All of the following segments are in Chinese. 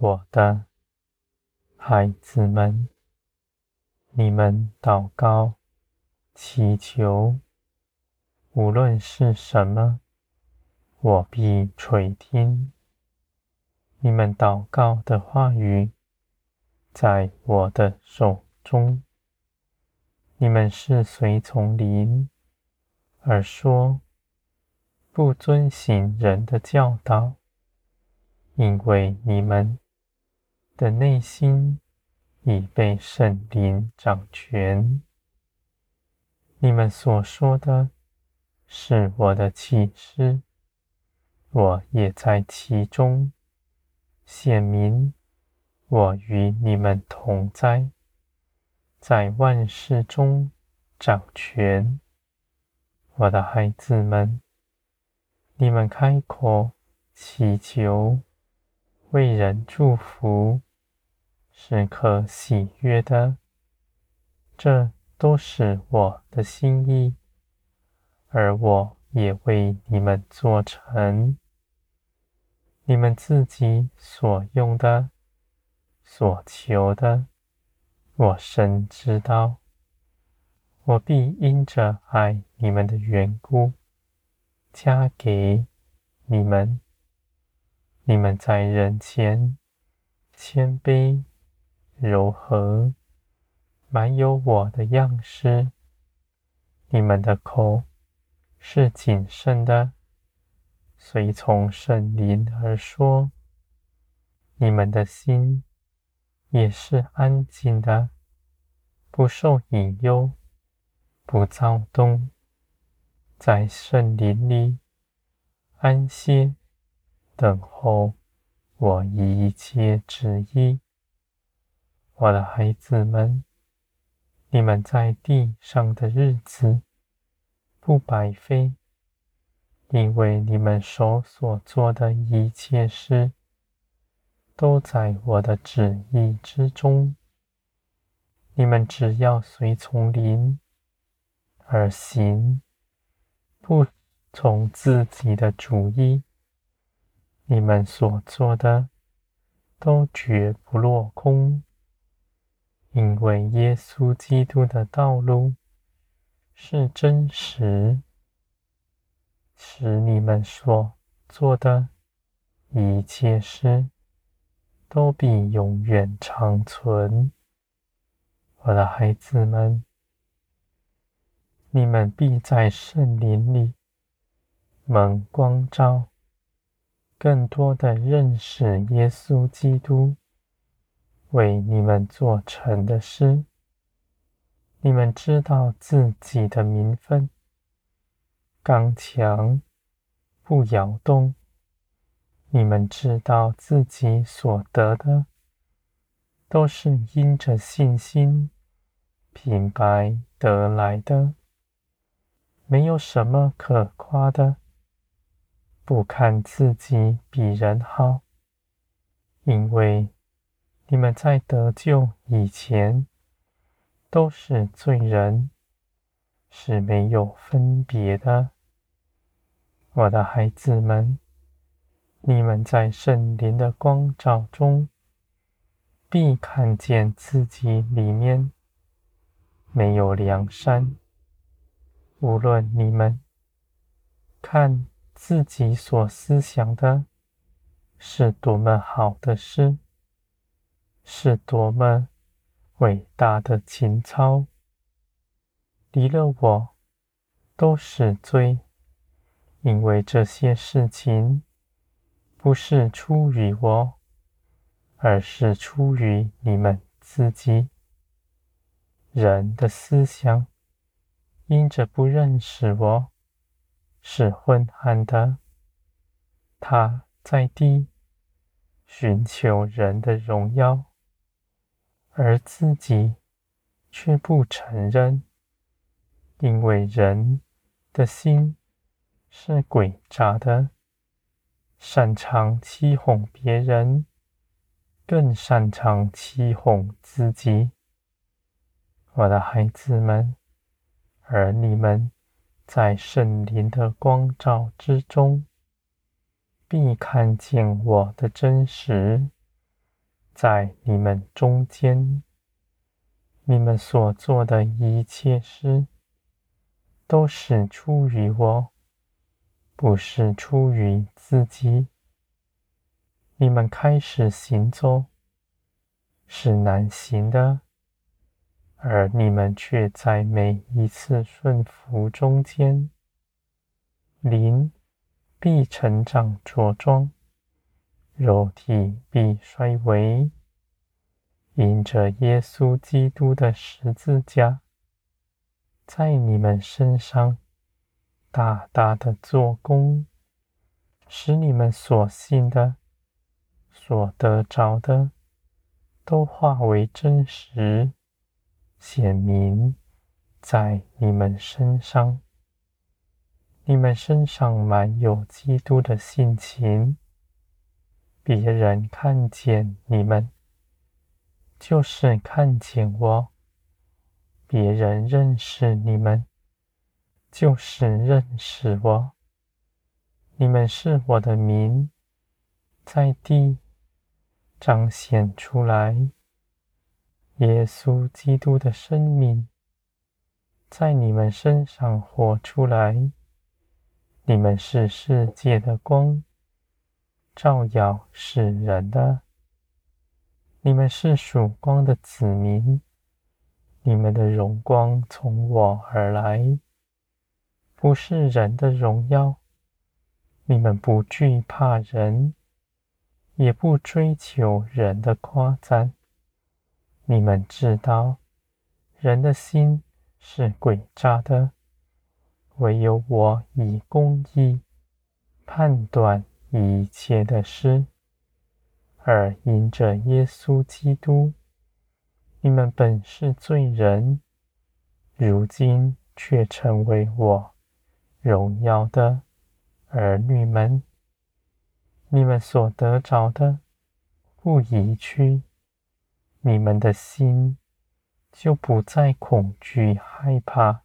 我的孩子们，你们祷告、祈求，无论是什么，我必垂听。你们祷告的话语，在我的手中。你们是随从灵而说，不遵行人的教导，因为你们的内心已被圣灵掌权。你们所说的是我的启示，我也在其中显明，我与你们同在。在万事中掌权，我的孩子们，你们开口祈求，为人祝福，是可喜悦的。这都是我的心意，而我也为你们做成。你们自己所用的、所求的。我深知道，我必因着爱你们的缘故，加给你们。你们在人前谦卑、柔和，满有我的样式。你们的口是谨慎的，随从圣灵而说。你们的心。也是安静的，不受引诱，不躁动，在圣灵里安歇，等候我一切旨意。我的孩子们，你们在地上的日子不白费，因为你们手所做的一切事。都在我的旨意之中。你们只要随从灵而行，不从自己的主意，你们所做的都绝不落空，因为耶稣基督的道路是真实，使你们所做的一切事。都必永远长存，我的孩子们，你们必在圣灵里蒙光照，更多的认识耶稣基督为你们做成的事。你们知道自己的名分，刚强，不摇动。你们知道自己所得的，都是因着信心品白得来的，没有什么可夸的。不看自己比人好，因为你们在得救以前都是罪人，是没有分别的，我的孩子们。你们在圣灵的光照中，必看见自己里面没有良善。无论你们看自己所思想的是多么好的事，是多么伟大的情操，离了我都是罪，因为这些事情。不是出于我，而是出于你们自己。人的思想因着不认识我，是昏暗的。他在地寻求人的荣耀，而自己却不承认，因为人的心是诡诈的。擅长欺哄别人，更擅长欺哄自己。我的孩子们，而你们在圣灵的光照之中，必看见我的真实，在你们中间。你们所做的一切事，都是出于我，不是出于自己。你们开始行走，是难行的，而你们却在每一次顺服中间，灵必成长茁壮，肉体必衰微。因着耶稣基督的十字架，在你们身上大大的做工，使你们所信的、所得着的，都化为真实，显明在你们身上。你们身上满有基督的性情，别人看见你们。就是看见我，别人认识你们，就是认识我。你们是我的名，在地彰显出来。耶稣基督的生命在你们身上活出来。你们是世界的光，照耀世人的。你们是曙光的子民，你们的荣光从我而来，不是人的荣耀。你们不惧怕人，也不追求人的夸赞。你们知道，人的心是诡诈的，唯有我以公义判断一切的事。而因着耶稣基督，你们本是罪人，如今却成为我荣耀的儿女们。你们所得着的不移去，你们的心就不再恐惧害怕，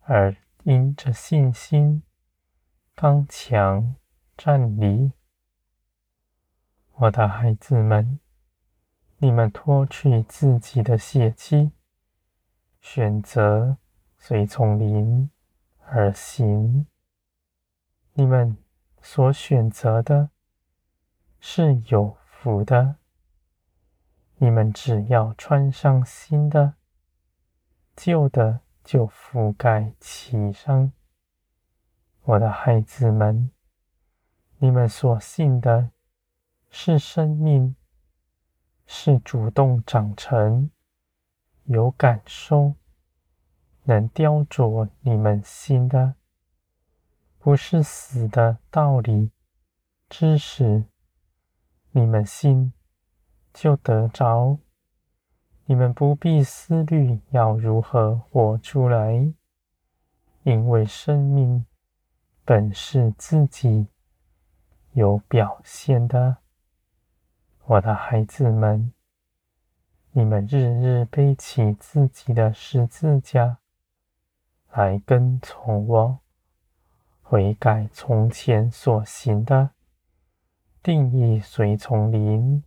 而因着信心刚强站立。我的孩子们，你们脱去自己的血气，选择随从灵而行。你们所选择的是有福的。你们只要穿上新的，旧的就覆盖其上。我的孩子们，你们所信的。是生命，是主动长成，有感受，能雕琢你们心的，不是死的道理、知识。你们信，就得着。你们不必思虑要如何活出来，因为生命本是自己有表现的。我的孩子们，你们日日背起自己的十字架来跟从我，悔改从前所行的，定义随从灵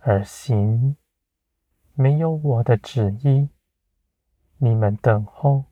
而行。没有我的旨意，你们等候，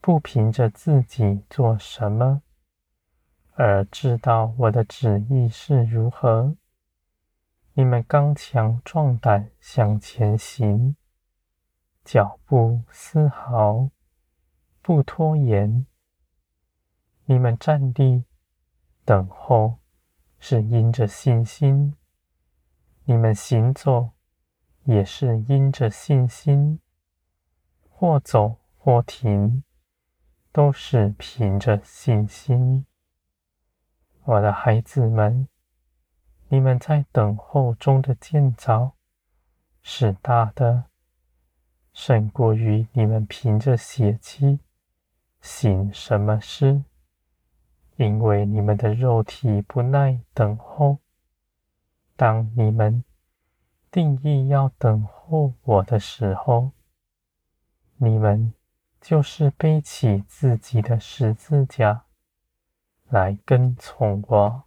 不凭着自己做什么，而知道我的旨意是如何。你们刚强壮胆向前行，脚步丝毫不拖延。你们站立等候，是因着信心；你们行走，也是因着信心。或走或停，都是凭着信心。我的孩子们。你们在等候中的建造是大的，胜过于你们凭着血气行什么事，因为你们的肉体不耐等候。当你们定义要等候我的时候，你们就是背起自己的十字架来跟从我。